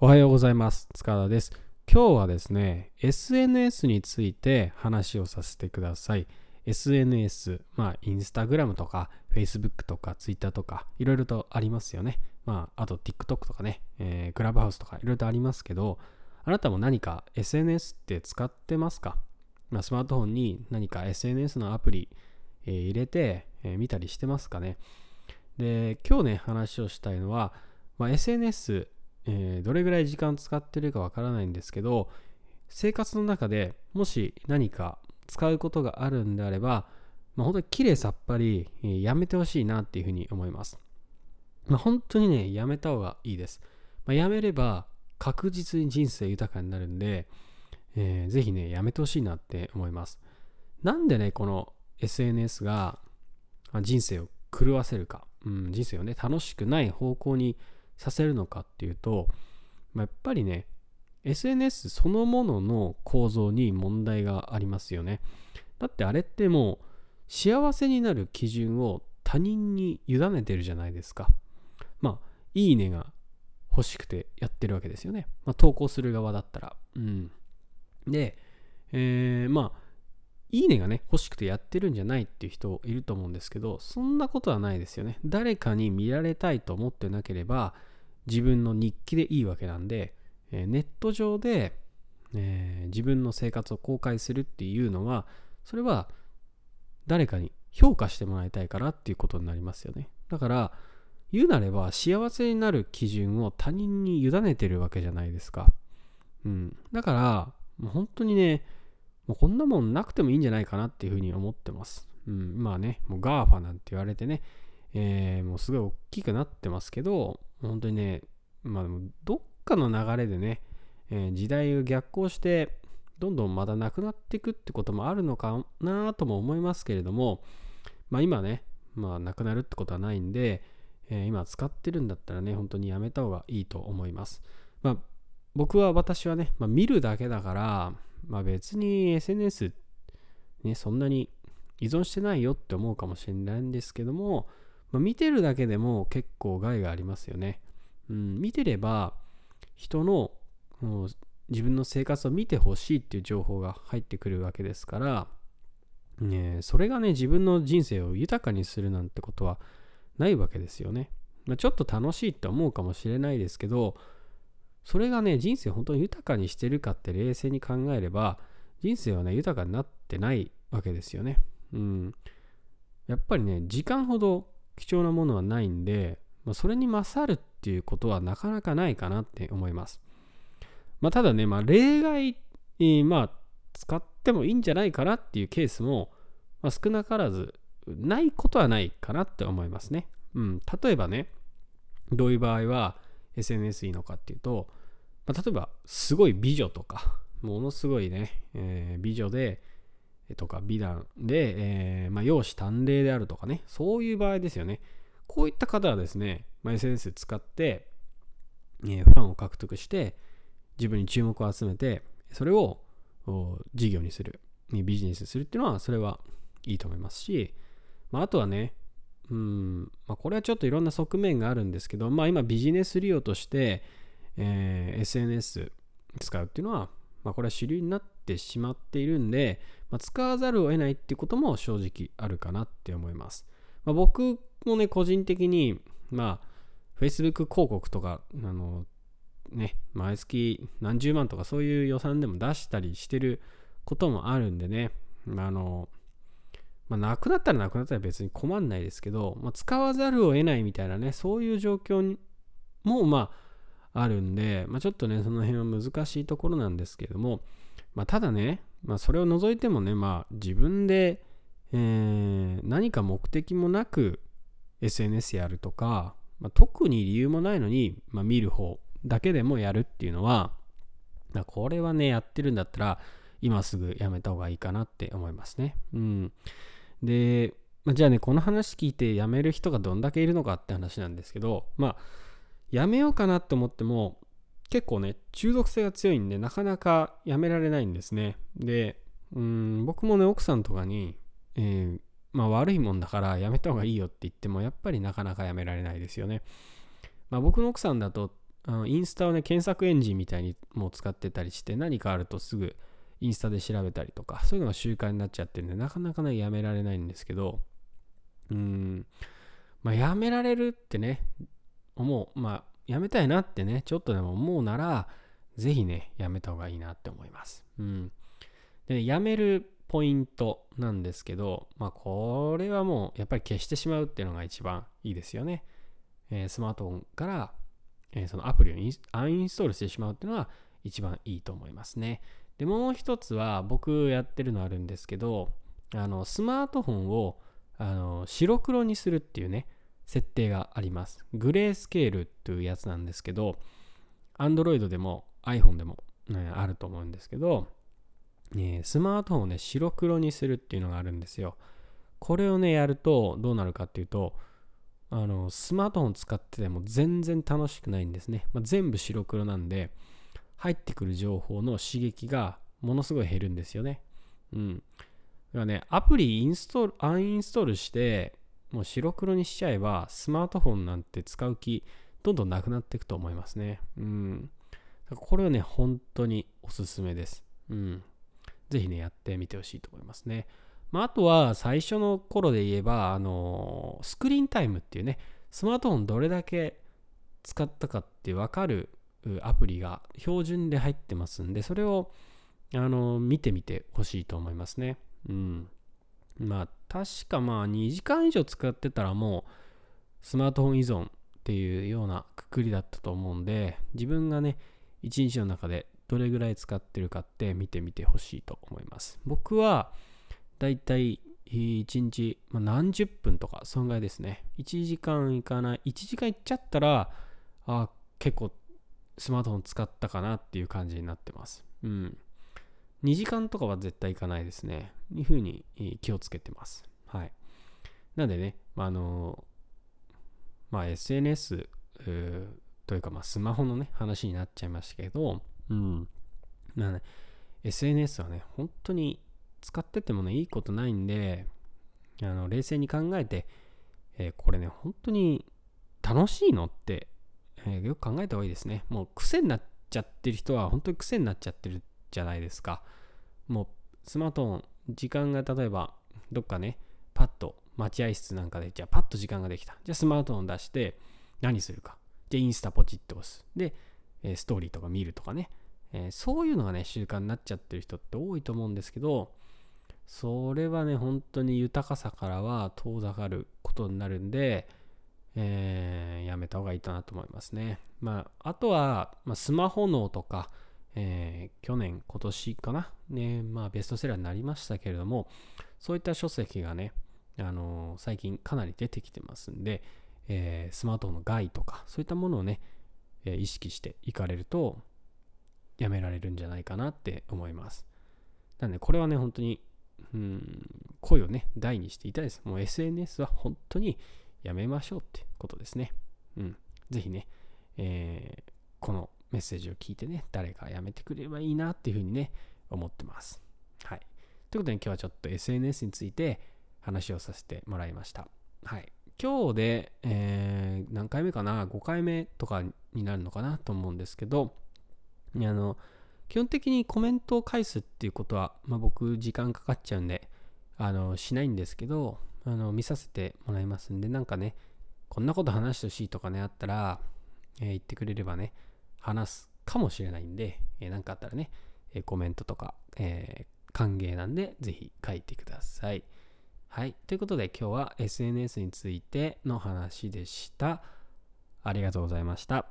おはようございます。塚田です。今日はですね、SNS について話をさせてください。SNS、まあ、インスタグラムとか、Facebook とか、Twitter とか、いろいろとありますよね。まあ、あと TikTok とかね、えー、クラブハウスとか、いろいろとありますけど、あなたも何か SNS って使ってますか、まあ、スマートフォンに何か SNS のアプリ、えー、入れて、えー見たりしてますかね？で、今日ね、話をしたいのは、まあ、SNS、えーどれぐらい時間使ってるかわからないんですけど生活の中でもし何か使うことがあるんであれば、まあ、本当に綺麗さっぱり、えーやめてほしいなっていうふうに思います、まあ、本当にねやめた方がいいです、まあ、やめれば確実に人生豊かになるんで、えーぜひねやめてほしいなって思います。なんでねこの SNS が人生を狂わせるか、うん、人生をね楽しくない方向にさせるのかっていうと、まあ、やっぱりね SNS そのものの構造に問題がありますよね。だってあれってもう幸せになる基準を他人に委ねてるじゃないですか。まあいいねが欲しくてやってるわけですよね、まあ、投稿する側だったら。うん。で、えーまあいいねがね、欲しくてやってるんじゃないっていう人いると思うんですけど、そんなことはないですよね。誰かに見られたいと思ってなければ、自分の日記でいいわけなんで、えネット上で、えー自分の生活を公開するっていうのは、それは誰かに評価してもらいたいからっていうことになりますよね。だから、言うなれば幸せになる基準を他人に委ねてるわけじゃないですか。うん。だから、もう本当にね、もうこんなもんなくてもいいんじゃないかなっていうふうに思ってます。うん、まあね、もう GAFA なんて言われてね、えーもうすごい大きくなってますけど、本当にね、まあでもどっかの流れでね、えー時代を逆行して、どんどんまだなくなっていくってこともあるのかなとも思いますけれども、まあ今ね、まあなくなるってことはないんで、えー今使ってるんだったらね、本当にやめた方がいいと思います。まあ僕は私はね、まあ、見るだけだから、まあ別に SNS ね、そんなに依存してないよって思うかもしれないんですけども、まあ、見てるだけでも結構害がありますよね。うん、見てれば人の自分の生活を見てほしいっていう情報が入ってくるわけですから、ね、それがね、自分の人生を豊かにするなんてことはないわけですよね。まあ、ちょっと楽しいって思うかもしれないですけど、それがね、人生本当に豊かにしてるかって冷静に考えれば、人生はね、豊かになってないわけですよね。うん。やっぱりね、時間ほど貴重なものはないんで、まあ、それに勝るっていうことはなかなかないかなって思います。まあ、ただね、まあ、例外、まあ、使ってもいいんじゃないかなっていうケースも、まあ、少なからずないことはないかなって思いますね。うん。例えばね、どういう場合は SNS いいのかっていうと、まあ、例えばすごい美女とかものすごいね、えー美女でとか美談で、えーまあ、容姿端麗であるとかね。そういう場合ですよね。こういった方はですね、まあ、SNS 使って、えーファンを獲得して自分に注目を集めてそれを事業にする。ビジネスにするっていうのはそれはいいと思いますし、まあ、あとはねうん、まあ、これはちょっといろんな側面があるんですけど、まあ、今ビジネス利用として、えー SNS 使うっていうのは、まあ、これは主流になってしまっているんで、まあ、使わざるを得ないっていうことも正直あるかなって思います。まあ、僕もね、個人的に、まあ、Facebook 広告とか、あの、ね、毎月何十万とかそういう予算でも出したりしてることもあるんでね、まあ、の、まあ、なくなったらなくなったら別に困んないですけど、まあ、使わざるを得ないみたいなね、そういう状況にも、まあ、あるんで、まあ、ちょっとね、その辺は難しいところなんですけども、まあ、ただね、まあ、それを除いてもね、まあ、自分で、えー何か目的もなく SNS やるとか、まあ、特に理由もないのに、まあ、見る方だけでもやるっていうのは、まあこれはね、やってるんだったら、今すぐやめた方がいいかなって思いますね。うん。で、まあ、じゃあね、この話聞いてやめる人がどんだけいるのかって話なんですけど、まあ、やめようかなと思っても、結構ね、中毒性が強いんで、なかなかやめられないんですね。で、うん、僕もね、奥さんとかに、えーまあ悪いもんだからやめた方がいいよって言っても、やっぱりなかなかやめられないですよね。まあ僕の奥さんだと、あのインスタをね、検索エンジンみたいにもう使ってたりして、何かあるとすぐインスタで調べたりとか、そういうのが習慣になっちゃってるんで、なかなかね、やめられないんですけど、うん、まあ、やめられるってね、思う、まあ、やめたいなってね、ちょっとでも思うなら、ぜひね、やめた方がいいなって思います。うん。で、やめるポイントなんですけど、まあ、これはもう、やっぱり消してしまうっていうのが一番いいですよね。えー、スマートフォンから、えー、そのアプリをアンインストールしてしまうっていうのは一番いいと思いますね。で、もう一つは、僕やってるのあるんですけど、あの、スマートフォンを、あの、白黒にするっていうね、設定があります。グレースケールというやつなんですけど、Android でも iPhone でも、ね、あると思うんですけど、ね、スマートフォンをね、白黒にするっていうのがあるんですよ。これをね、やるとどうなるかっていうと、あの、スマートフォン使ってても全然楽しくないんですね。まあ、全部白黒なんで、入ってくる情報の刺激がものすごい減るんですよね。うん。だからね、アプリインストール、アンインストールして、もう白黒にしちゃえば、スマートフォンなんて使う気、どんどんなくなっていくと思いますね。うん。これはね、本当におすすめです。うん。ぜひね、やってみてほしいと思いますね。まあ、あとは、最初の頃で言えば、あのスクリーンタイムっていうね、スマートフォンどれだけ使ったかってわかるアプリが標準で入ってますんで、それを、あの見てみてほしいと思いますね。うん。まあ、確かまあ、2時間以上使ってたらもう、スマートフォン依存っていうようなくくりだったと思うんで、自分がね、一日の中でどれぐらい使ってるかって見てみてほしいと思います。僕はだいたい1日、まあ、何十分とか、そんぐらいですね。1時間いかない。1時間いっちゃったら、あ結構スマートフォン使ったかなっていう感じになってます。うん。2時間とかは絶対いかないですね。いうふうに気をつけてます。はい。なんでね、あ、の、まあ、SNS というか、まあ、スマホのね、話になっちゃいましたけど、うん。ね、SNS はね、本当に使っててもね、いいことないんで、あの、冷静に考えて、えー、これね、本当に楽しいのって、えー、よく考えた方がいいですね。もう癖になっちゃってる人は、本当に癖になっちゃってるじゃないですか。もう、スマートフォン、時間が例えば、どっかね、パッと待合室なんかで、じゃあパッと時間ができた。じゃあスマートフォン出して、何するか。で、インスタポチッと押す。で、ストーリーとか見るとかね、えそういうのがね、習慣になっちゃってる人って多いと思うんですけど、それはね、本当に豊かさからは遠ざかることになるんで、えー、やめた方がいいかなと思いますね。まあ、あとは、まあ、スマホ脳とか、えー、去年、今年かな、ね、まあ、ベストセラーになりましたけれども、そういった書籍がね、あのー、最近かなり出てきてますんで、えー、スマートフォンの害とか、そういったものをね、え、意識していかれると、やめられるんじゃないかなって思います。なんで、これはね、本当に、うん、声をね、大にしていたいです。もう SNS は本当にやめましょうってことですね。うん。ぜひね、えー、このメッセージを聞いてね、誰かやめてくれればいいなっていうふうにね、思ってます。はい。ということで、今日はちょっと SNS について話をさせてもらいました。はい。今日で、えー、何回目かな ?5 回目とかになるのかなと思うんですけど、あの、基本的にコメントを返すっていうことは、まあ、僕時間かかっちゃうんで、あの、しないんですけど、あの、見させてもらいますんで、なんかね、こんなこと話してほしいとかね、あったら、えー、言ってくれればね、話すかもしれないんで、えー、なんかあったらね、えー、コメントとか、えー、歓迎なんで、ぜひ書いてください。はい。ということで今日は SNS についての話でした。ありがとうございました。